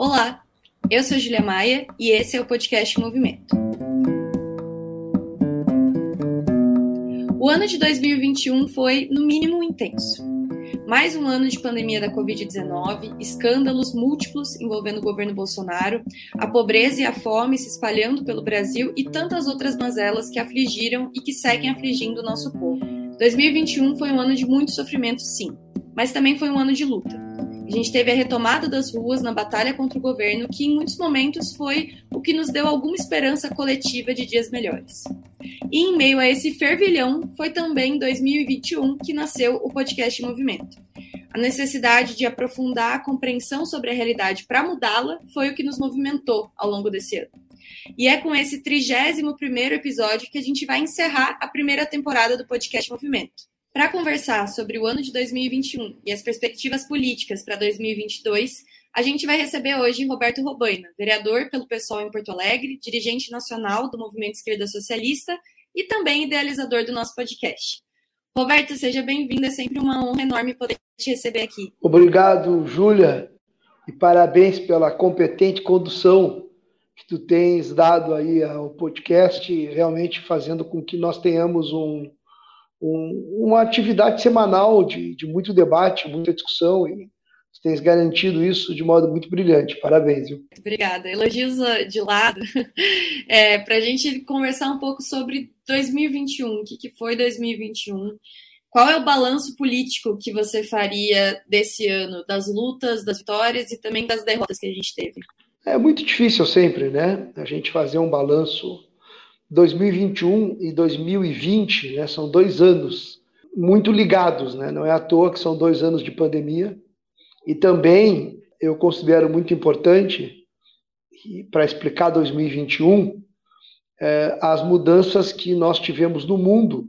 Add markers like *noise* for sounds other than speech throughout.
Olá, eu sou Julia Maia e esse é o podcast Movimento. O ano de 2021 foi, no mínimo, intenso. Mais um ano de pandemia da Covid-19, escândalos múltiplos envolvendo o governo Bolsonaro, a pobreza e a fome se espalhando pelo Brasil e tantas outras mazelas que afligiram e que seguem afligindo o nosso povo. 2021 foi um ano de muito sofrimento, sim, mas também foi um ano de luta. A gente teve a retomada das ruas na batalha contra o governo, que em muitos momentos foi o que nos deu alguma esperança coletiva de dias melhores. E em meio a esse fervilhão, foi também em 2021 que nasceu o podcast Movimento. A necessidade de aprofundar a compreensão sobre a realidade para mudá-la foi o que nos movimentou ao longo desse ano. E é com esse 31 primeiro episódio que a gente vai encerrar a primeira temporada do podcast Movimento. Para conversar sobre o ano de 2021 e as perspectivas políticas para 2022, a gente vai receber hoje Roberto Robaina, vereador pelo PSOL em Porto Alegre, dirigente nacional do Movimento Esquerda Socialista e também idealizador do nosso podcast. Roberto, seja bem-vindo, é sempre uma honra enorme poder te receber aqui. Obrigado, Júlia, e parabéns pela competente condução que tu tens dado aí ao podcast, realmente fazendo com que nós tenhamos um, um, uma atividade semanal de, de muito debate, muita discussão, e você tens garantido isso de modo muito brilhante. Parabéns. Viu? Obrigada. Elogios ah, de lado. *laughs* É, Para a gente conversar um pouco sobre 2021, o que, que foi 2021. Qual é o balanço político que você faria desse ano, das lutas, das vitórias e também das derrotas que a gente teve? É muito difícil sempre, né? A gente fazer um balanço 2021 e 2020 né, são dois anos muito ligados, né? não é à toa que são dois anos de pandemia. E também eu considero muito importante, para explicar 2021, é, as mudanças que nós tivemos no mundo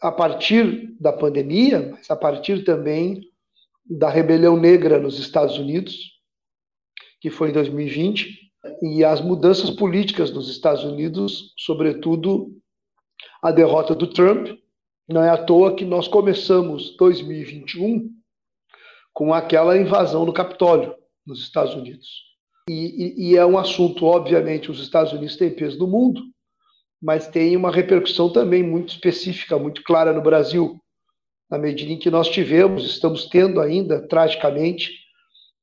a partir da pandemia, mas a partir também da rebelião negra nos Estados Unidos, que foi em 2020, e as mudanças políticas nos Estados Unidos, sobretudo a derrota do Trump. Não é à toa que nós começamos 2021 com aquela invasão do Capitólio nos Estados Unidos. E, e, e, é um assunto, obviamente, os Estados Unidos têm peso no mundo, mas tem uma repercussão também muito específica, muito clara no Brasil, na medida em que nós tivemos, estamos tendo ainda, tragicamente,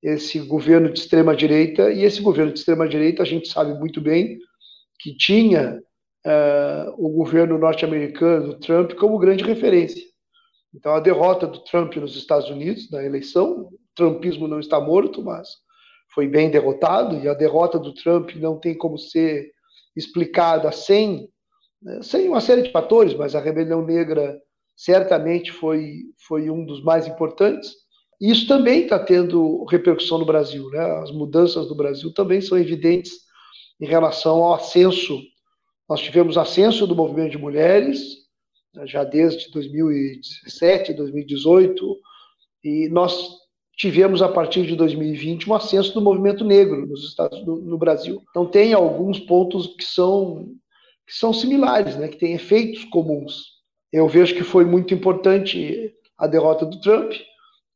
esse governo de extrema direita e esse governo de extrema direita a gente sabe muito bem que tinha uh, o governo norte-americano Trump como grande referência. Então a derrota do Trump nos Estados Unidos na eleição, o trumpismo não está morto, mas foi bem derrotado e a derrota do Trump não tem como ser explicada sem né, sem uma série de fatores, mas a rebelião negra certamente foi foi um dos mais importantes isso também está tendo repercussão no Brasil. Né? As mudanças no Brasil também são evidentes em relação ao ascenso. Nós tivemos ascenso do movimento de mulheres, né, já desde 2017, 2018, e nós tivemos a partir de 2020 um ascenso do movimento negro nos Estados no Brasil. Então tem alguns pontos que são que são similares, né, que têm efeitos comuns. Eu vejo que foi muito importante a derrota do Trump,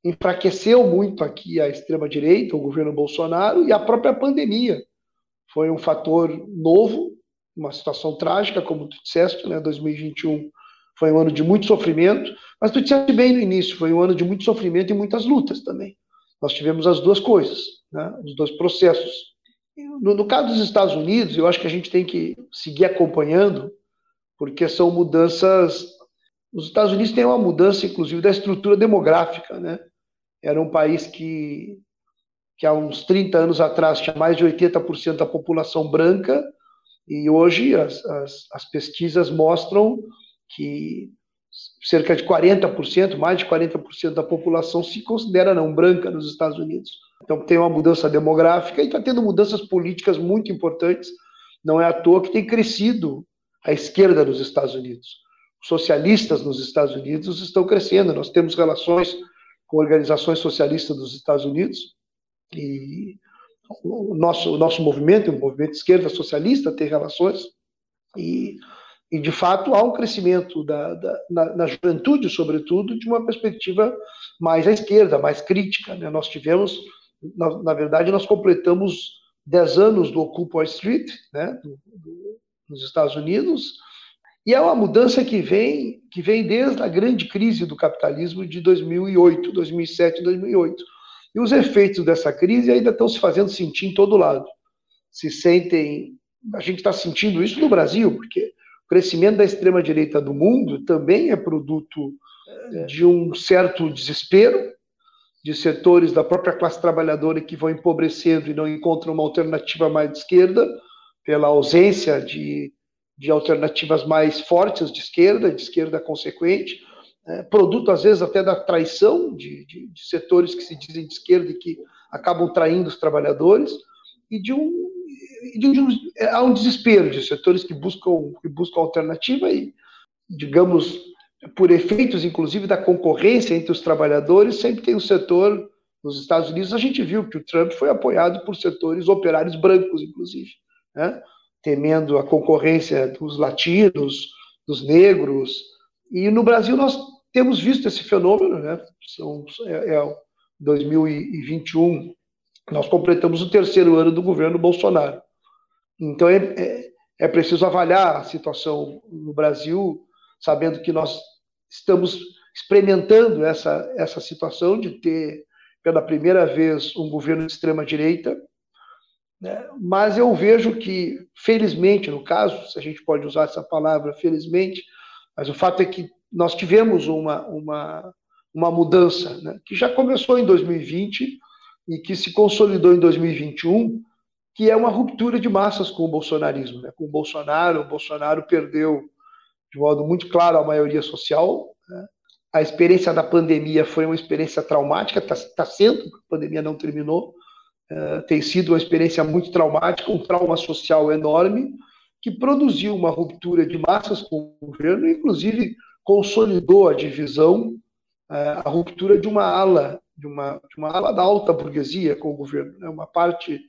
enfraqueceu muito aqui a extrema-direita, o governo Bolsonaro, e a própria pandemia foi um fator novo, uma situação trágica, como tu disseste, né? 2021 foi um ano de muito sofrimento, mas tu disseste bem no início, foi um ano de muito sofrimento e muitas lutas também. Nós tivemos as duas coisas, né? os dois processos. No, no caso dos Estados Unidos, eu acho que a gente tem que seguir acompanhando, porque são mudanças. Os Estados Unidos têm uma mudança, inclusive, da estrutura demográfica, né? Era um país que, que há uns 30 anos atrás tinha mais de 80% da população branca, e hoje as, as, as pesquisas mostram que cerca de 40%, mais de 40% da população se considera não branca nos Estados Unidos. Então tem uma mudança demográfica e está tendo mudanças políticas muito importantes. Não é à toa que tem crescido a esquerda nos Estados Unidos. Os socialistas nos Estados Unidos estão crescendo. Nós temos relações com organizações socialistas dos Estados Unidos, e o nosso, o nosso movimento, o movimento de esquerda socialista, tem relações, e, e de fato há um crescimento da, da na, na, juventude, sobretudo, de uma perspectiva mais à esquerda, mais crítica. Né? Nós tivemos na, na verdade, nós completamos 10 anos do Occupy Street, né, do, do, nos Estados Unidos, e é uma mudança que vem, que vem desde a grande crise do capitalismo de 2008, 2007 e 2008. E os efeitos dessa crise ainda estão se fazendo sentir em todo lado. Se sentem, a gente está sentindo isso no Brasil, porque o crescimento da extrema direita do mundo também é produto é. de um certo desespero de setores da própria classe trabalhadora que vão empobrecendo e não encontram uma alternativa mais de esquerda pela ausência de de alternativas mais fortes de esquerda, de esquerda consequente, é, produto às vezes até da traição de, de, de, setores que se dizem de esquerda e que acabam traindo os trabalhadores, e de um, de um é, há um desespero de setores que buscam, que buscam alternativa e, digamos, por efeitos inclusive da concorrência entre os trabalhadores, sempre tem um setor nos Estados Unidos, a gente viu que o Trump foi apoiado por setores operários brancos, inclusive. Né? Temendo a concorrência dos latinos, dos negros. E no Brasil nós temos visto esse fenômeno, né? São, é, é 2021, nós completamos o terceiro ano do governo Bolsonaro. Então é, é, é preciso avaliar a situação no Brasil, sabendo que nós estamos experimentando essa, essa situação de ter, pela primeira vez, um governo de extrema-direita, né? Mas eu vejo que, felizmente, no caso, se a gente pode usar essa palavra, felizmente, mas o fato é que nós tivemos uma, uma, uma mudança né? que já começou em 2020 e que se consolidou em 2021, que é uma ruptura de massas com o bolsonarismo. Né? Com o Bolsonaro, o Bolsonaro perdeu de modo muito claro a maioria social. Né? A experiência da pandemia foi uma experiência traumática, está tá sendo, a pandemia não terminou, eh, tem sido uma experiência muito traumática, um trauma social enorme, que produziu uma ruptura de massas com o governo, inclusive consolidou a divisão, eh, a ruptura de uma ala, de uma, de uma ala da alta burguesia com o governo. Né? Uma parte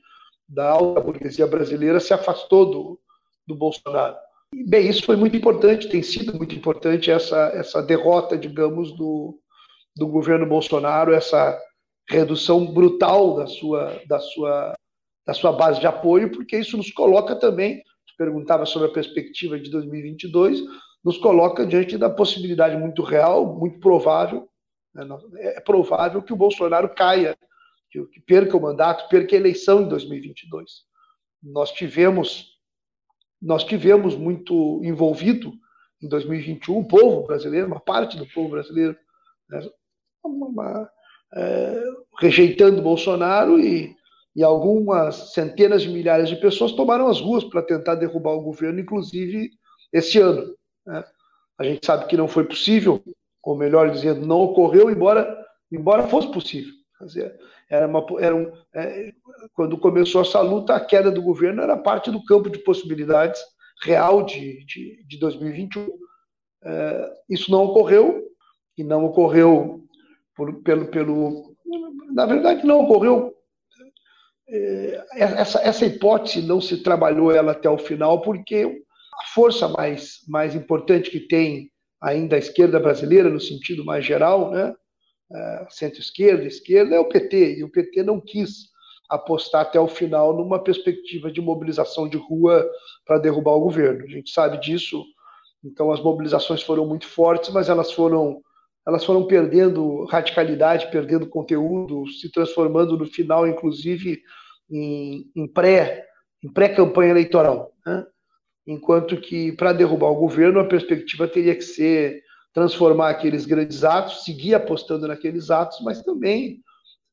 da alta burguesia brasileira se afastou do, do Bolsonaro. E, bem, isso foi muito importante, tem sido muito importante essa, essa derrota, digamos, do, do governo Bolsonaro, essa redução brutal da sua, da sua, da sua base de apoio, porque isso nos coloca também, perguntava sobre a perspectiva de 2022, nos coloca diante da possibilidade muito real, muito provável, né, é provável que o Bolsonaro caia, que, que perca o mandato, perca a eleição em 2022. Nós tivemos, nós tivemos muito envolvido em 2021 o povo brasileiro, uma parte do povo brasileiro, né, uma, é, rejeitando Bolsonaro e, e algumas centenas de milhares de pessoas tomaram as ruas para tentar derrubar o governo, inclusive esse ano. Né? A gente sabe que não foi possível, ou melhor dizendo, não ocorreu, embora, embora fosse possível. Dizer, era uma, era um, é, quando começou essa luta, a queda do governo era parte do campo de possibilidades real de, de, de 2021. É, isso não ocorreu, e não ocorreu por, pelo, pelo. Na verdade, não ocorreu. É, essa, essa hipótese não se trabalhou ela até o final, porque a força mais, mais importante que tem ainda a esquerda brasileira, no sentido mais geral, né? É, centro-esquerda, esquerda, é o PT, e o PT não quis apostar até o final numa perspectiva de mobilização de rua para derrubar o governo. A gente sabe disso, então as mobilizações foram muito fortes, mas elas foram elas foram perdendo radicalidade, perdendo conteúdo, se transformando no final, inclusive, em, em pré em pré-campanha eleitoral. Né? Enquanto que, para derrubar o governo, a perspectiva teria que ser transformar aqueles grandes atos, seguir apostando naqueles atos, mas também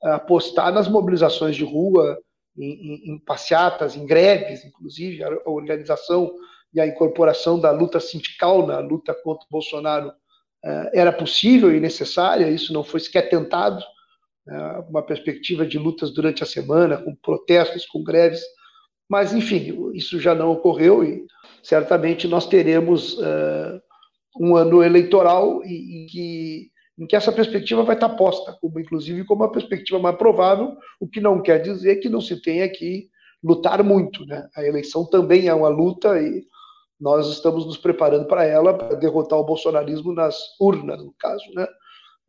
apostar nas mobilizações de rua, em, em, em passeatas, em greves, inclusive, a organização e a incorporação da luta sindical na luta contra o Bolsonaro eh, era possível e necessária, isso não foi sequer tentado, né, uma perspectiva de lutas durante a semana, com protestos, com greves, mas, enfim, isso já não ocorreu e certamente nós teremos uh, um ano eleitoral em, que, em que essa perspectiva vai estar posta, como, inclusive como a perspectiva mais provável, o que não quer dizer que não se tenha que lutar muito. Né? A eleição também é uma luta e nós estamos nos preparando para ela, para derrotar o bolsonarismo nas urnas, no caso, né?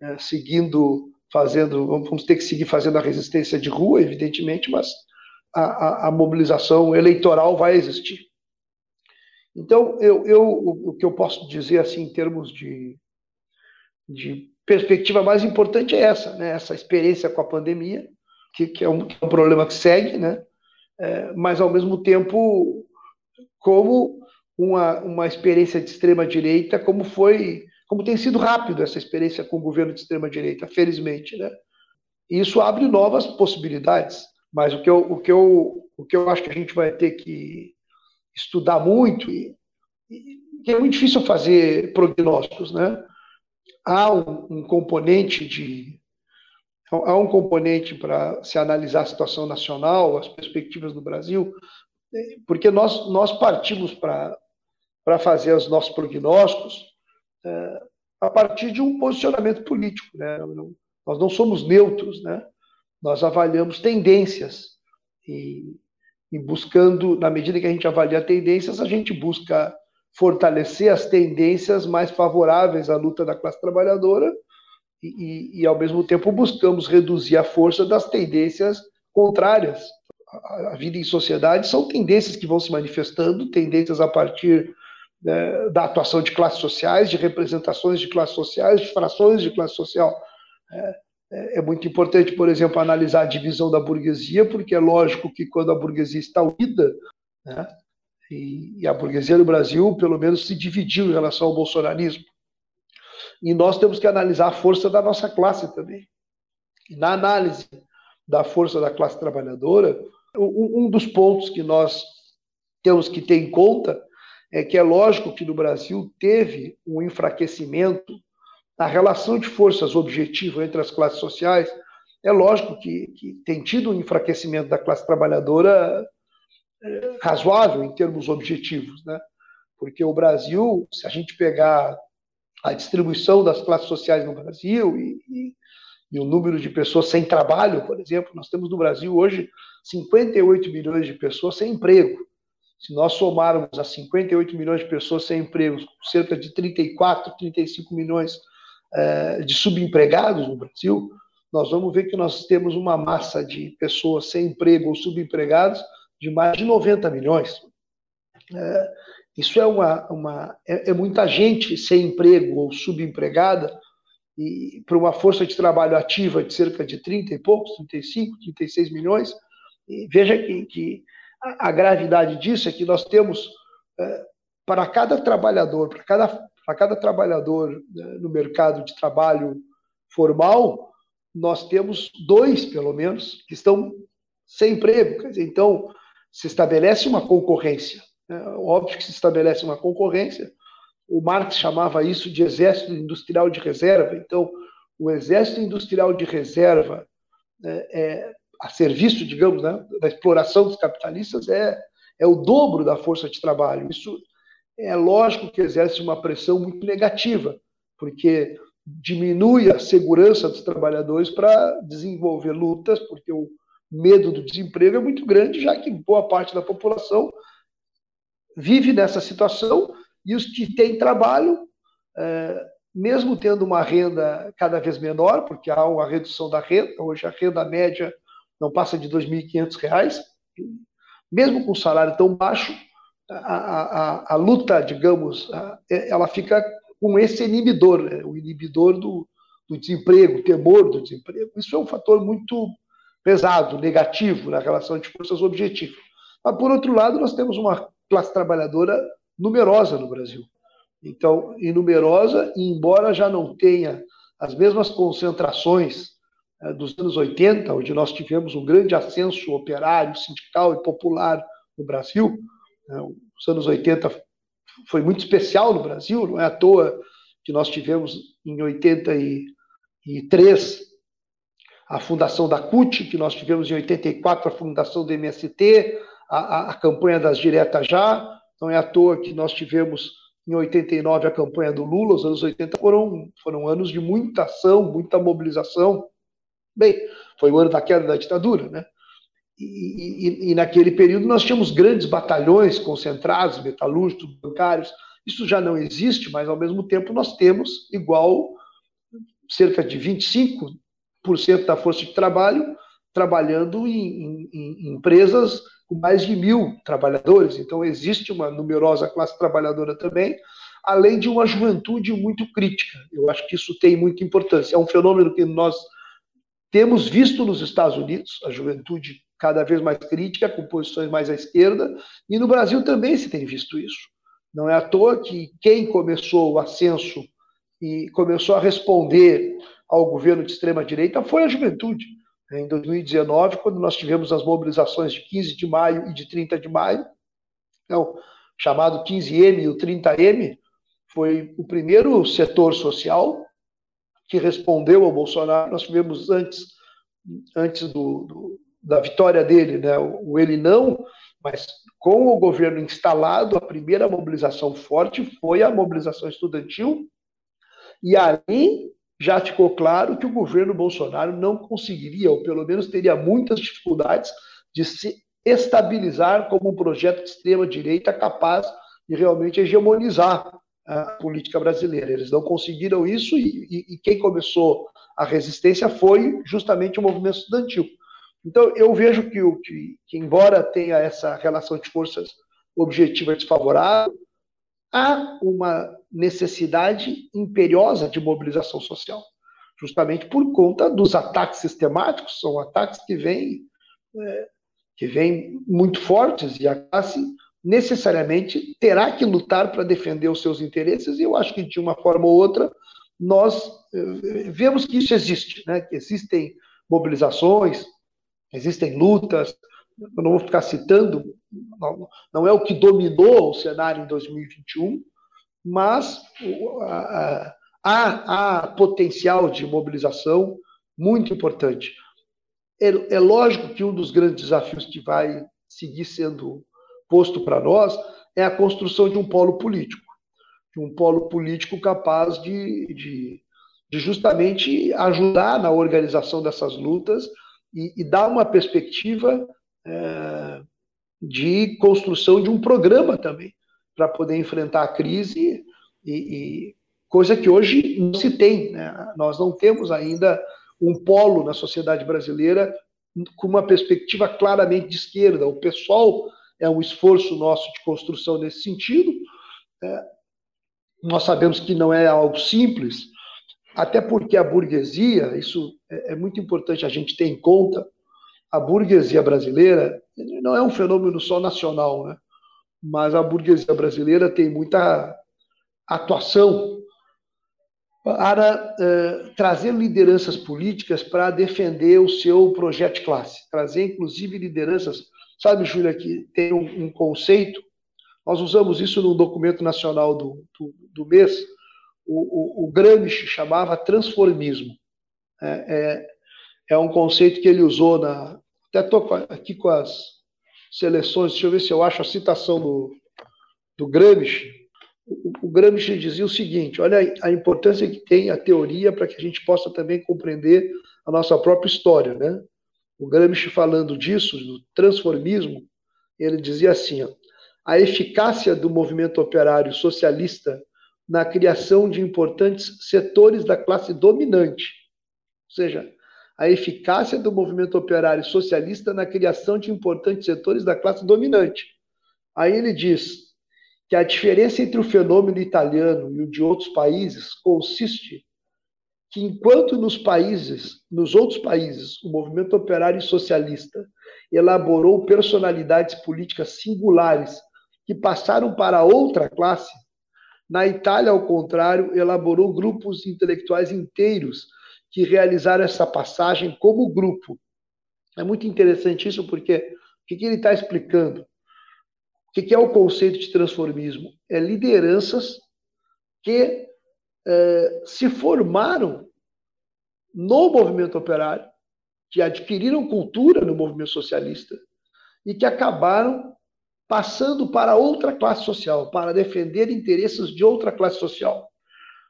É, seguindo fazendo, vamos ter que seguir fazendo a resistência de rua, evidentemente, mas a, a, a mobilização eleitoral vai existir. Então, eu, eu, o que eu posso dizer assim em termos de, de perspectiva mais importante é essa, né? essa experiência com a pandemia, que, que, é, um, que é, um, problema que segue, né? É, mas ao mesmo tempo como uma, uma experiência de extrema direita, como foi, como tem sido rápido essa experiência com o governo de extrema direita, felizmente, né? Isso abre novas possibilidades. Mas o que eu, o que eu, o que eu acho que a gente vai ter que estudar muito e, e é muito difícil fazer prognósticos, né? há um, um componente de há um componente para se analisar a situação nacional, as perspectivas do Brasil, porque nós, nós partimos para fazer os nossos prognósticos é, a partir de um posicionamento político. Né? Nós não somos neutros, né? nós avaliamos tendências e, e buscando, na medida que a gente avalia tendências, a gente busca fortalecer as tendências mais favoráveis à luta da classe trabalhadora e, e, e ao mesmo tempo, buscamos reduzir a força das tendências contrárias. A, a vida em sociedade são tendências que vão se manifestando, tendências a partir né, da atuação de classes sociais, de representações de classes sociais, de frações de classe social. É, é, é muito importante, por exemplo, analisar a divisão da burguesia, porque é lógico que quando a burguesia está unida, né, e, e a burguesia do Brasil, pelo menos, se dividiu em relação ao bolsonarismo. E nós temos que analisar a força da nossa classe também. E na análise da força da classe trabalhadora, um dos pontos que nós temos que ter em conta é que é lógico que no Brasil teve um enfraquecimento na relação de forças objetivo entre as classes sociais. É lógico que, que tem tido um enfraquecimento da classe trabalhadora razoável em termos objetivos, né? Porque o Brasil, se a gente pegar a distribuição das classes sociais no Brasil e, e, e, o número de pessoas sem trabalho, por exemplo, nós temos no Brasil hoje 58 milhões de pessoas sem emprego. Se nós somarmos as 58 milhões de pessoas sem emprego, cerca de 34, 35 milhões eh, de subempregados no Brasil, nós vamos ver que nós temos uma massa de pessoas sem emprego ou subempregados de mais de 90 milhões. É, isso é, uma, uma é, é, muita gente sem emprego ou subempregada, e para uma força de trabalho ativa de cerca de 30 e poucos, 35, 36 milhões. Veja que, que a, gravidade disso é que nós temos, é, para cada trabalhador, para cada, para cada trabalhador né, no mercado de trabalho formal, nós temos dois, pelo menos, que estão sem emprego. Então, se estabelece uma concorrência. É óbvio que se estabelece uma concorrência. O Marx chamava isso de exército industrial de reserva. Então, o exército industrial de reserva né, é, a serviço, digamos, né, da exploração dos capitalistas é, é o dobro da força de trabalho. Isso é lógico que exerce uma pressão muito negativa, porque diminui a segurança dos trabalhadores para desenvolver lutas, porque o, medo do desemprego é muito grande, já que boa parte da população vive nessa situação e os que têm trabalho, é, mesmo tendo uma renda cada vez menor, porque há uma redução da renda, hoje a renda média não passa de R$ 2.500, mesmo com salário tão baixo, a, a, a, luta, digamos, ela fica com esse inibidor, né? o inibidor do, do desemprego, o temor do desemprego. Isso é um fator muito pesado, negativo na relação de forças objetivo. Mas, por outro lado, nós temos uma classe trabalhadora numerosa no Brasil. Então, e numerosa, embora já não tenha as mesmas concentrações dos anos 80, onde nós tivemos um grande ascenso operário, sindical e popular no Brasil, né, os anos 80 foi muito especial no Brasil, não é à toa que nós tivemos em 83 a fundação da CUT, que nós tivemos em 84, a fundação do MST, a, a, a campanha das diretas já, não é à toa que nós tivemos em 89 a campanha do Lula, os anos 80 foram, foram anos de muita ação, muita mobilização. Bem, foi o ano da queda da ditadura, né? E, e, e, naquele período nós tínhamos grandes batalhões concentrados, metalúrgicos, bancários. Isso já não existe, mas ao mesmo tempo nós temos igual cerca de 25 da força de trabalho trabalhando em, em, em empresas com mais de mil trabalhadores. Então, existe uma numerosa classe trabalhadora também, além de uma juventude muito crítica. Eu acho que isso tem muita importância. É um fenômeno que nós temos visto nos Estados Unidos, a juventude cada vez mais crítica, com posições mais à esquerda, e no Brasil também se tem visto isso. Não é à toa que quem começou o ascenso e começou a responder ao governo de extrema-direita foi a juventude. Em 2019, quando nós tivemos as mobilizações de 15 de maio e de 30 de maio, é o chamado 15M e o 30M, foi o primeiro setor social que respondeu ao Bolsonaro. Nós tivemos antes, antes do, do, da vitória dele, né, o ele não, mas com o governo instalado, a primeira mobilização forte foi a mobilização estudantil, e ali já ficou claro que o governo Bolsonaro não conseguiria, ou pelo menos teria muitas dificuldades, de se estabilizar como um projeto de extrema-direita capaz de realmente hegemonizar a política brasileira. Eles não conseguiram isso e, e, e quem começou a resistência foi justamente o movimento estudantil. Então, eu vejo que, que, que embora tenha essa relação de forças objetiva desfavorável, há uma necessidade imperiosa de mobilização social, justamente por conta dos ataques sistemáticos, são ataques que vêm, é, que vêm muito fortes e a classe necessariamente terá que lutar para defender os seus interesses, e eu acho que de uma forma ou outra nós é, vemos que isso existe, né? que existem mobilizações, existem lutas, eu não vou ficar citando, não, não é o que dominou o cenário em 2021, mas há, há potencial de mobilização muito importante. É, é lógico que um dos grandes desafios que vai seguir sendo posto para nós é a construção de um polo político, de um polo político capaz de, de, de justamente ajudar na organização dessas lutas e, e dar uma perspectiva é, de construção de um programa também para poder enfrentar a crise e, e, coisa que hoje não se tem. Né? Nós não temos ainda um polo na sociedade brasileira com uma perspectiva claramente de esquerda. O pessoal é um esforço nosso de construção nesse sentido. É, nós sabemos que não é algo simples, até porque a burguesia, isso é, é muito importante a gente ter em conta, a burguesia brasileira não é um fenômeno só nacional, né? mas a burguesia brasileira tem muita atuação para eh, trazer lideranças políticas para defender o seu projeto de classe, trazer inclusive lideranças. Sabe, Júlia, que tem um, um, conceito, nós usamos isso no documento nacional do, do, do mês, o, o, o Gramsci chamava transformismo. É, é, é, um conceito que ele usou na. Até estou aqui com as seleções, deixa eu ver se eu acho a citação do, do Gramsci. O, o Gramsci dizia o seguinte: olha a importância que tem a teoria para que a gente possa também compreender a nossa própria história. Né? O Gramsci, falando disso, do transformismo, ele dizia assim: ó, a eficácia do movimento operário socialista na criação de importantes setores da classe dominante. Ou seja, a eficácia do movimento operário socialista na criação de importantes setores da classe dominante. Aí ele diz que a diferença entre o fenômeno italiano e o de outros países consiste que enquanto nos países, nos outros países, o movimento operário socialista elaborou personalidades políticas singulares que passaram para outra classe, na Itália, ao contrário, elaborou grupos intelectuais inteiros que realizaram essa passagem como grupo. É muito interessante isso, porque o que, ele está explicando? O que, é o conceito de transformismo? É lideranças que é, se formaram no movimento operário, que adquiriram cultura no movimento socialista e que acabaram passando para outra classe social, para defender interesses de outra classe social.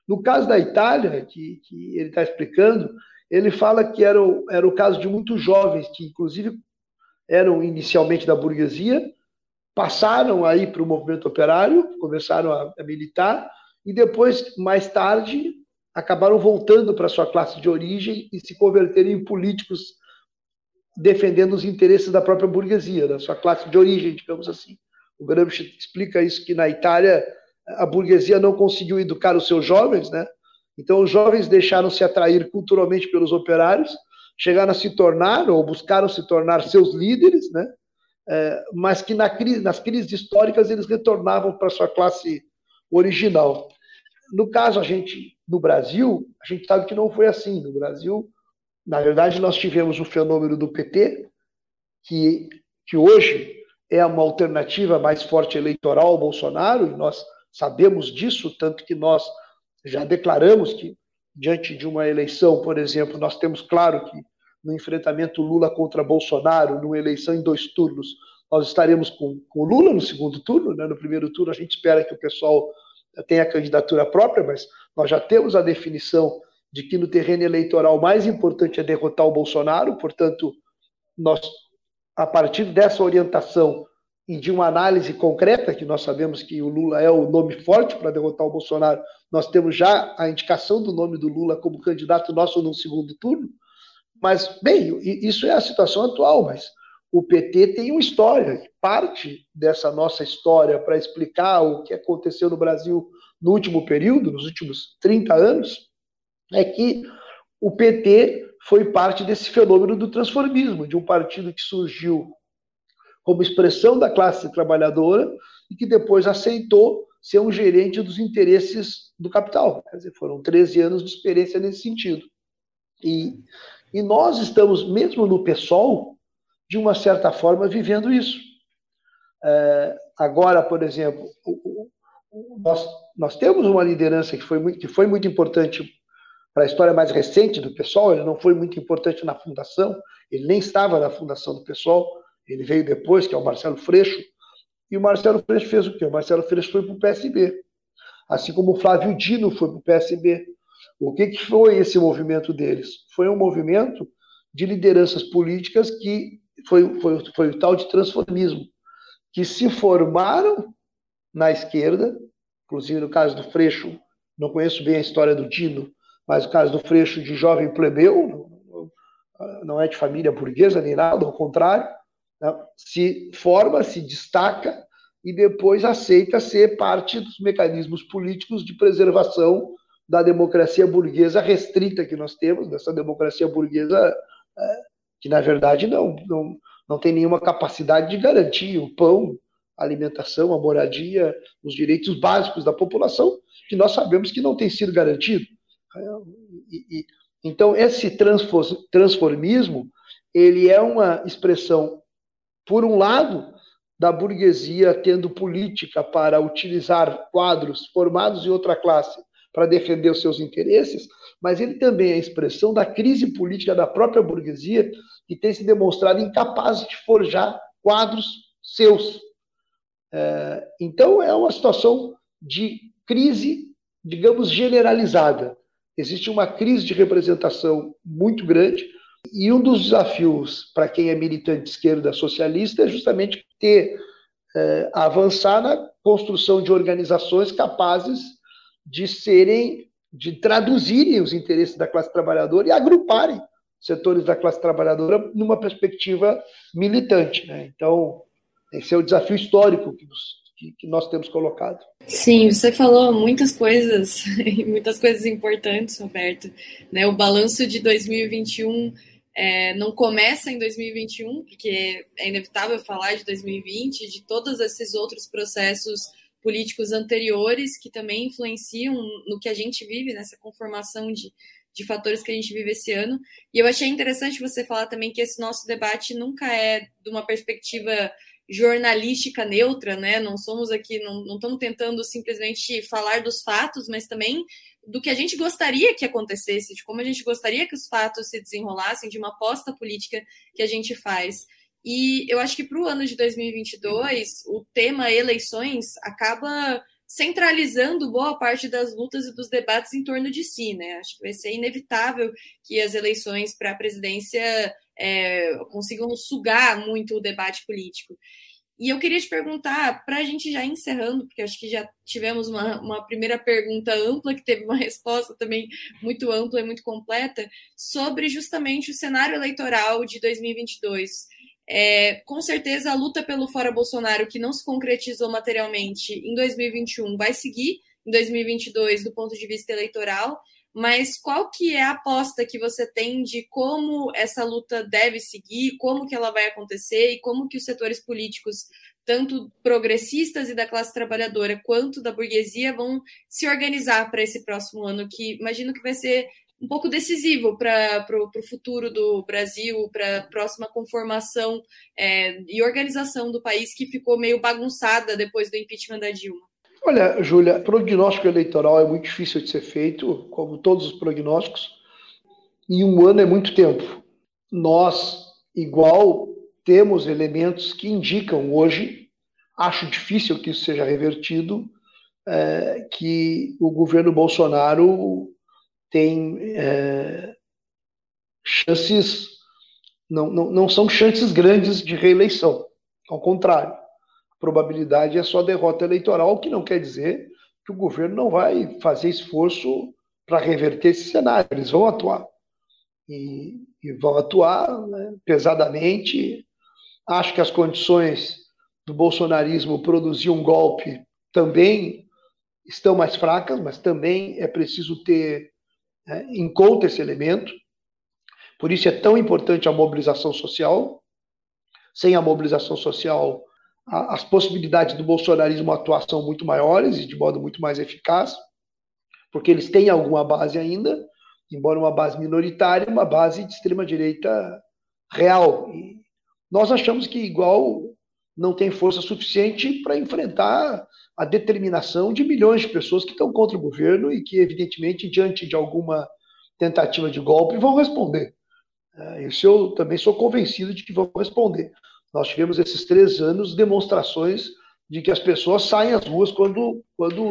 No caso da Itália, que, que ele está explicando, ele fala que era o, era o caso de muitos jovens, que inclusive eram inicialmente da burguesia, passaram aí para o movimento operário, começaram a, a militar, e depois, mais tarde, acabaram voltando para sua classe de origem e se converteram em políticos defendendo os interesses da própria burguesia, da sua classe de origem, digamos assim. O Gramsci explica isso que na Itália a burguesia não conseguiu educar os seus jovens, né? Então os jovens deixaram se atrair culturalmente pelos operários, chegaram a se tornar ou buscaram se tornar seus líderes, né? É, mas que na crise, nas crises históricas eles retornavam para sua classe original. No caso a gente no Brasil, a gente sabe que não foi assim. No Brasil, na verdade, nós tivemos o fenômeno do PT, que, que hoje é uma alternativa mais forte eleitoral ao Bolsonaro, e nós sabemos disso, tanto que nós já declaramos que, diante de uma eleição, por exemplo, nós temos claro que no enfrentamento Lula contra Bolsonaro, numa eleição em dois turnos, nós estaremos com, com Lula no segundo turno, né? no primeiro turno a gente espera que o pessoal tenha candidatura própria, mas nós já temos a definição de que no terreno eleitoral o mais importante é derrotar o Bolsonaro, portanto, nós, a partir dessa orientação e de uma análise concreta, que nós sabemos que o Lula é o nome forte para derrotar o Bolsonaro, nós temos já a indicação do nome do Lula como candidato nosso no segundo turno. Mas, bem, isso é a situação atual, mas o PT tem uma história, parte dessa nossa história para explicar o que aconteceu no Brasil no último período, nos últimos 30 anos, é que o PT foi parte desse fenômeno do transformismo, de um partido que surgiu como expressão da classe trabalhadora e que depois aceitou ser um gerente dos interesses do capital. Quer dizer, foram 13 anos de experiência nesse sentido. E, e nós estamos, mesmo no PSOL, de uma certa forma, vivendo isso. É, agora, por exemplo, o, o, nós, nós temos uma liderança que foi muito, que foi muito importante para a história mais recente do PSOL, ele não foi muito importante na fundação, ele nem estava na fundação do PSOL, ele veio depois, que é o Marcelo Freixo, e o Marcelo Freixo fez o quê? O Marcelo Freixo foi para o PSB, assim como o Flávio Dino foi para o PSB. O que, que foi esse movimento deles? Foi um movimento de lideranças políticas que foi, foi, foi o tal de transformismo, que se formaram na esquerda, inclusive no caso do Freixo, não conheço bem a história do Dino, mas o caso do Freixo de jovem plebeu, não é de família burguesa nem nada, ao contrário, né? se forma, se destaca e depois aceita ser parte dos mecanismos políticos de preservação da democracia burguesa restrita que nós temos, dessa democracia burguesa é, que, na verdade, não, não, não tem nenhuma capacidade de garantir o pão, a alimentação, a moradia, os direitos básicos da população, que nós sabemos que não tem sido garantido. E, e, então, esse transformismo, ele é uma expressão, por um lado, da burguesia tendo política para utilizar quadros formados em outra classe para defender os seus interesses, mas ele também é a expressão da crise política da própria burguesia, que tem se demonstrado incapaz de forjar quadros seus. É, então, é uma situação de crise, digamos, generalizada. Existe uma crise de representação muito grande, e um dos desafios para quem é militante esquerda socialista é justamente ter é, avançar na construção de organizações capazes de serem, de traduzirem os interesses da classe trabalhadora e agruparem setores da classe trabalhadora numa perspectiva militante. Né? Então, esse é o desafio histórico que, nos, que, nós temos colocado. Sim, você falou muitas coisas, *laughs* muitas coisas importantes, Roberto. Né? O balanço de 2021 é, não começa em 2021, porque é inevitável falar de 2020, de todos esses outros processos políticos anteriores que também influenciam no que a gente vive, nessa conformação de, de fatores que a gente vive esse ano. E eu achei interessante você falar também que esse nosso debate nunca é de uma perspectiva jornalística neutra, né? Não somos aqui, não, não estamos tentando simplesmente falar dos fatos, mas também do que a gente gostaria que acontecesse, de como a gente gostaria que os fatos se desenrolassem, de uma aposta política que a gente faz. E eu acho que para o ano de 2022, o tema eleições acaba centralizando boa parte das lutas e dos debates em torno de si, né? Acho que vai ser inevitável que as eleições para a presidência é, consigam sugar muito o debate político. E eu queria te perguntar, para a gente já encerrando, porque acho que já tivemos uma, uma primeira pergunta ampla, que teve uma *laughs* resposta também muito ampla e muito completa, sobre justamente o cenário eleitoral de 2022. É, com certeza, a luta pelo fora Bolsonaro, que não se concretizou materialmente em 2021, vai seguir em 2022 do ponto de vista eleitoral, mas qual que é a aposta que você tem de como essa luta deve seguir, como que ela vai acontecer e como que os setores políticos, tanto progressistas e da classe trabalhadora, quanto da burguesia, vão se organizar para esse próximo ano, que imagino que vai ser um pouco decisivo para o futuro do Brasil, para a próxima conformação é, e organização do país que ficou meio bagunçada depois do impeachment da Dilma. Olha, Júlia, prognóstico eleitoral é muito difícil de ser feito, como todos os prognósticos, e um ano é muito tempo. Nós, igual, temos elementos que indicam hoje, acho difícil que isso seja revertido, é, que o governo Bolsonaro tem é, chances, não, não, não são chances grandes de reeleição, ao contrário probabilidade é só derrota eleitoral, o que não quer dizer que o governo não vai fazer esforço para reverter esse cenário. Eles vão atuar. E, e vão atuar né, pesadamente. Acho que as condições do bolsonarismo produzir um golpe também estão mais fracas, mas também é preciso ter né, em conta esse elemento. Por isso é tão importante a mobilização social. Sem a mobilização social, as possibilidades do bolsonarismo atuar são muito maiores e de modo muito mais eficaz, porque eles têm alguma base ainda, embora uma base minoritária, uma base de extrema-direita real. E nós achamos que, igual, não tem força suficiente para enfrentar a determinação de milhões de pessoas que estão contra o governo e que, evidentemente, diante de alguma tentativa de golpe, vão responder. É, isso eu também sou convencido de que vão responder. Nós tivemos esses três anos demonstrações de que as pessoas saem às ruas quando, quando,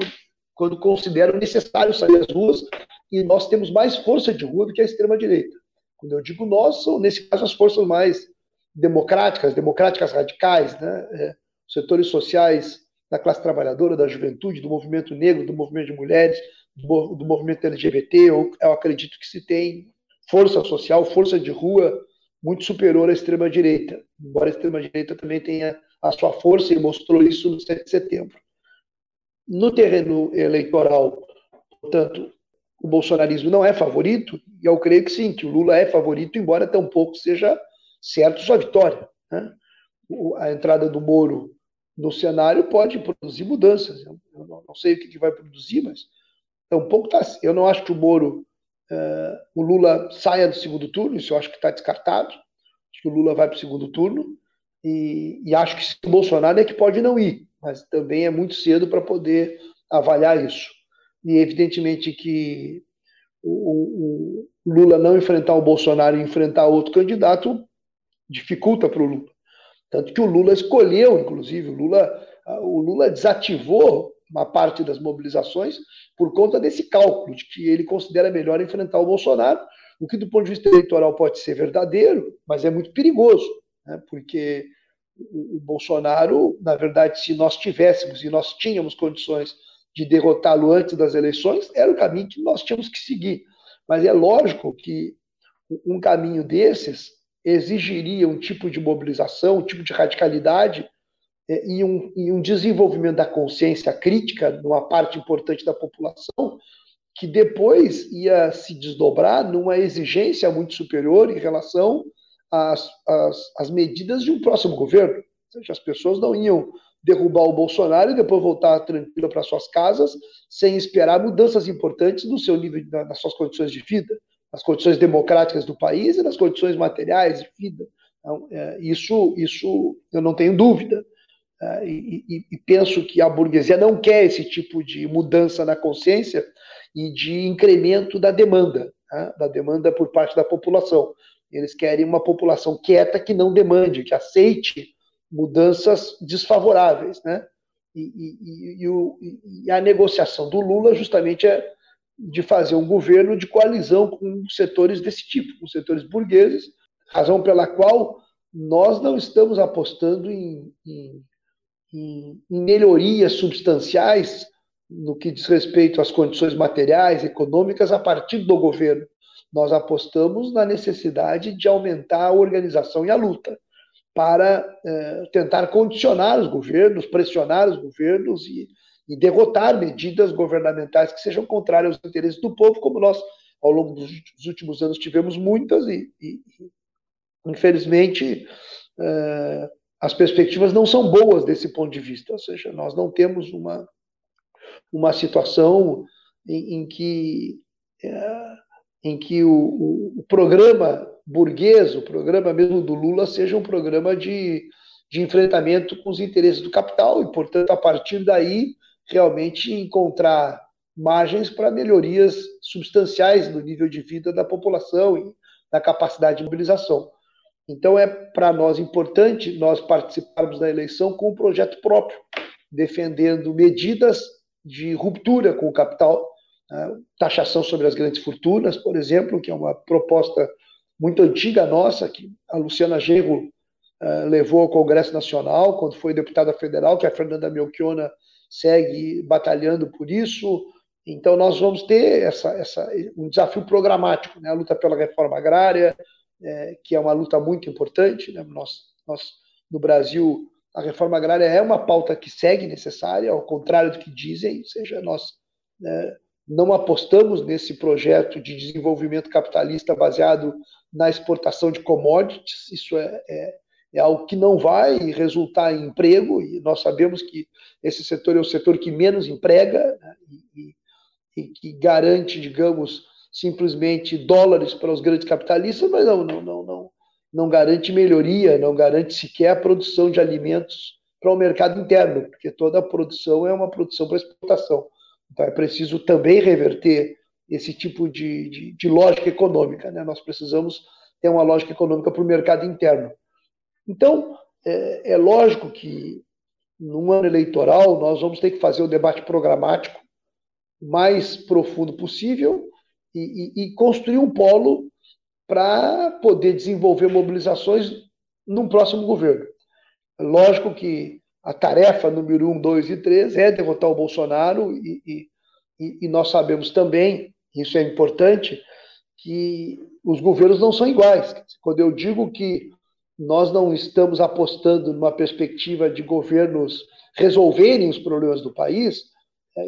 quando consideram necessário sair às ruas, e nós temos mais força de rua do que a extrema-direita. Quando eu digo nós, são, nesse caso, as forças mais democráticas, democráticas radicais, né? É, setores sociais da classe trabalhadora, da juventude, do movimento negro, do movimento de mulheres, do, movimento LGBT. Eu, eu acredito que se tem força social, força de rua muito superior à extrema-direita, embora a extrema-direita também tenha a sua força e mostrou isso no 7 de setembro. No terreno eleitoral, portanto, o bolsonarismo não é favorito, e eu creio que sim, que o Lula é favorito, embora tampouco seja certo sua vitória. Né? A entrada do Moro no cenário pode produzir mudanças. Eu não sei o que vai produzir, mas tampouco está. Eu não acho que o Moro Uh, o Lula saia do segundo turno, isso eu acho que está descartado. Acho que o Lula vai para o segundo turno. E, e, acho que o Bolsonaro é que pode não ir, mas também é muito cedo para poder avaliar isso. E evidentemente que o, o, o, Lula não enfrentar o Bolsonaro e enfrentar outro candidato dificulta para o Lula. Tanto que o Lula escolheu, inclusive, o Lula, o Lula desativou uma parte das mobilizações por conta desse cálculo de que ele considera melhor enfrentar o Bolsonaro, o que do ponto de vista eleitoral pode ser verdadeiro, mas é muito perigoso, né? porque o, Bolsonaro, na verdade, se nós tivéssemos e nós tínhamos condições de derrotá-lo antes das eleições, era o caminho que nós tínhamos que seguir. Mas é lógico que um caminho desses exigiria um tipo de mobilização, um tipo de radicalidade é, e um, e um desenvolvimento da consciência crítica numa parte importante da população, que depois ia se desdobrar numa exigência muito superior em relação às, às, às medidas de um próximo governo. Ou seja, as pessoas não iam derrubar o Bolsonaro e depois voltar tranquila para suas casas, sem esperar mudanças importantes no seu nível, nas suas condições de vida, nas condições democráticas do país e nas condições materiais de vida. Então, é, isso, isso eu não tenho dúvida. Uh, e, e, penso que a burguesia não quer esse tipo de mudança na consciência e de incremento da demanda, né? da demanda por parte da população. Eles querem uma população quieta que não demande, que aceite mudanças desfavoráveis. Né? E, e, o, e a negociação do Lula justamente é de fazer um governo de coalizão com setores desse tipo, com setores burgueses, razão pela qual nós não estamos apostando em, em em, melhorias substanciais no que diz respeito às condições materiais, econômicas, a partir do governo. Nós apostamos na necessidade de aumentar a organização e a luta para eh, tentar condicionar os governos, pressionar os governos e, e, derrotar medidas governamentais que sejam contrárias aos interesses do povo, como nós, ao longo dos últimos anos, tivemos muitas e, e infelizmente, eh, as perspectivas não são boas desse ponto de vista, ou seja, nós não temos uma, uma situação em, em que, é, em que o, o, o, programa burguês, o programa mesmo do Lula, seja um programa de, de enfrentamento com os interesses do capital e, portanto, a partir daí, realmente encontrar margens para melhorias substanciais no nível de vida da população e na capacidade de mobilização. Então, é para nós importante nós participarmos da eleição com um projeto próprio, defendendo medidas de ruptura com o capital, né? taxação sobre as grandes fortunas, por exemplo, que é uma proposta muito antiga nossa, que a Luciana Genro uh, levou ao Congresso Nacional, quando foi deputada federal, que a Fernanda Melchiona segue batalhando por isso. Então, nós vamos ter essa, essa, um desafio programático, né? a luta pela reforma agrária, é, que é uma luta muito importante. Né? Nós, nós, no Brasil, a reforma agrária é uma pauta que segue necessária, ao contrário do que dizem, ou seja, nós né, não apostamos nesse projeto de desenvolvimento capitalista baseado na exportação de commodities, isso é, é, é algo que não vai resultar em emprego, e nós sabemos que esse setor é o setor que menos emprega né, e, e, que garante, digamos, simplesmente dólares para os grandes capitalistas, mas não, não, não, não não garante melhoria, não garante sequer a produção de alimentos para o mercado interno, porque toda a produção é uma produção para exportação. Então é preciso também reverter esse tipo de, de, de lógica econômica. Né? Nós precisamos ter uma lógica econômica para o mercado interno. Então, é, é lógico que num ano eleitoral nós vamos ter que fazer o debate programático mais profundo possível e, e, e construir um polo para poder desenvolver mobilizações num próximo governo. Lógico que a tarefa número um, dois e três é derrotar o Bolsonaro e, e, e nós sabemos também, isso é importante, que os governos não são iguais. Quando eu digo que nós não estamos apostando numa perspectiva de governos resolverem os problemas do país,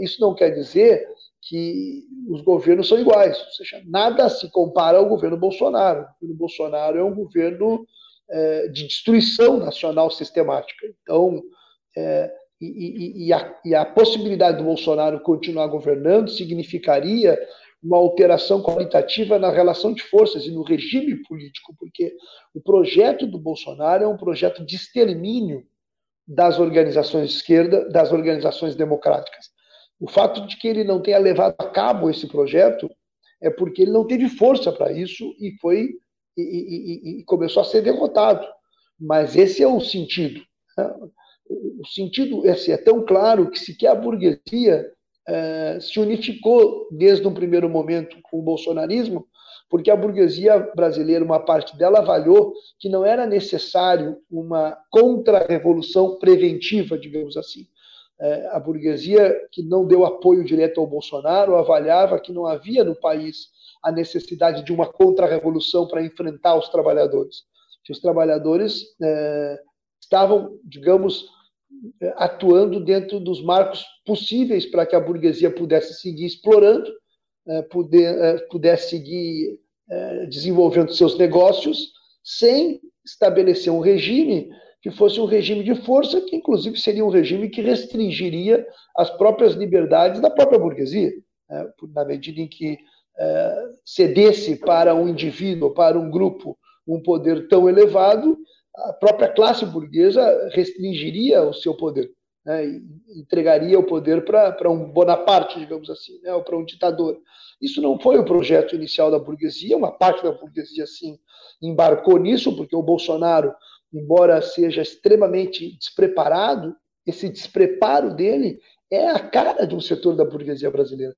isso não quer dizer que os governos são iguais, ou seja, nada se compara ao governo Bolsonaro. O governo Bolsonaro é um governo é, de destruição nacional sistemática. Então, é, e, e, e, a, e, a, possibilidade do Bolsonaro continuar governando significaria uma alteração qualitativa na relação de forças e no regime político, porque o projeto do Bolsonaro é um projeto de extermínio das organizações de esquerda, das organizações democráticas. O fato de que ele não tenha levado a cabo esse projeto é porque ele não teve força para isso e foi e, e, e, começou a ser derrotado. Mas esse é o sentido. Né? O sentido esse é tão claro que sequer a burguesia é, se unificou desde um primeiro momento com o bolsonarismo, porque a burguesia brasileira, uma parte dela, avaliou que não era necessário uma contra-revolução preventiva, digamos assim é, a burguesia que não deu apoio direto ao Bolsonaro avaliava que não havia no país a necessidade de uma contra-revolução para enfrentar os trabalhadores. Que os trabalhadores é, estavam, digamos, atuando dentro dos marcos possíveis para que a burguesia pudesse seguir explorando, poder, é, pudesse seguir é, desenvolvendo seus negócios, sem estabelecer um regime que fosse um regime de força, que inclusive seria um regime que restringiria as próprias liberdades da própria burguesia, né? na medida em que cedesse para um indivíduo, para um grupo, um poder tão elevado, a própria classe burguesa restringiria o seu poder, né? entregaria o poder para um Bonaparte, digamos assim, né? ou para um ditador. Isso não foi o projeto inicial da burguesia, uma parte da burguesia, sim, embarcou nisso, porque o Bolsonaro embora seja extremamente despreparado, esse despreparo dele é a cara de um setor da burguesia brasileira.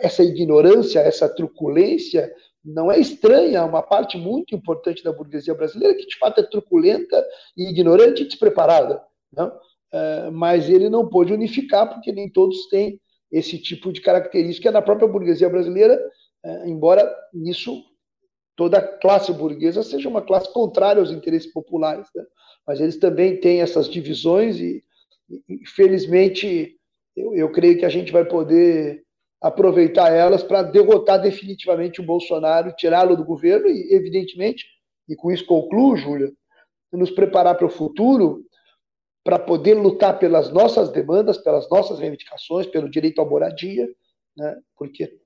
Essa ignorância, essa truculência não é estranha uma parte muito importante da burguesia brasileira que de fato é truculenta e ignorante e despreparada. Não? é, mas ele não pôde unificar, porque nem todos têm esse tipo de característica na própria burguesia brasileira, é, embora nisso toda a classe burguesa seja uma classe contrária aos interesses populares. Né? Mas eles também têm essas divisões e, infelizmente, eu, eu creio que a gente vai poder aproveitar elas para derrotar definitivamente o Bolsonaro, tirá-lo do governo e, evidentemente, e com isso concluo, Júlia, nos preparar para o futuro para poder lutar pelas nossas demandas, pelas nossas reivindicações, pelo direito à moradia, né? porque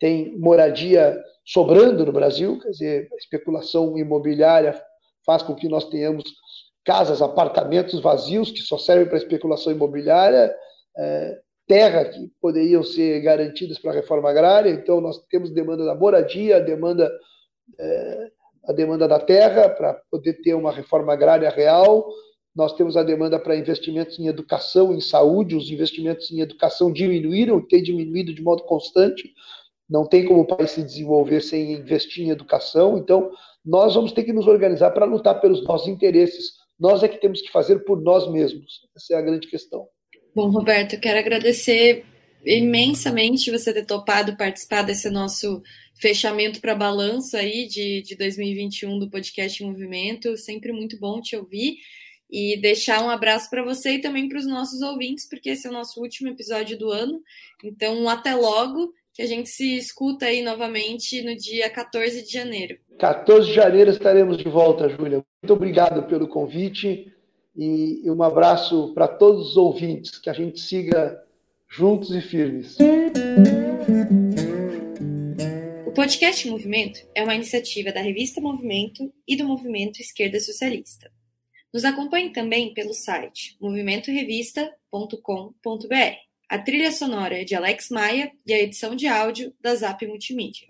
tem moradia sobrando no Brasil, quer dizer, a especulação imobiliária faz com que nós tenhamos casas, apartamentos vazios que só servem para especulação imobiliária, é, terra que poderiam ser garantidas para a reforma agrária. Então, nós temos demanda da moradia, a demanda, é, a demanda da terra para poder ter uma reforma agrária real. Nós temos a demanda para investimentos em educação, em saúde. Os investimentos em educação diminuíram e têm diminuído de modo constante. Não tem como o país se desenvolver sem investir em educação. Então, nós vamos ter que nos organizar para lutar pelos nossos interesses. Nós é que temos que fazer por nós mesmos. Essa é a grande questão. Bom, Roberto, eu quero agradecer imensamente você ter topado participar desse nosso fechamento para balanço aí de, de 2021 do podcast Movimento. Sempre muito bom te ouvir e deixar um abraço para você e também para os nossos ouvintes, porque esse é o nosso último episódio do ano. Então, até logo, que a gente se escuta aí novamente no dia 14 de janeiro. 14 de janeiro estaremos de volta, Júlia. Muito obrigado pelo convite e um abraço para todos os ouvintes, que a gente siga juntos e firmes. O podcast Movimento é uma iniciativa da revista Movimento e do Movimento Esquerda Socialista. Nos acompanhe também pelo site movimentorevista.com.br. A trilha sonora é de Alex Maia e a edição de áudio da Zap Multimídia.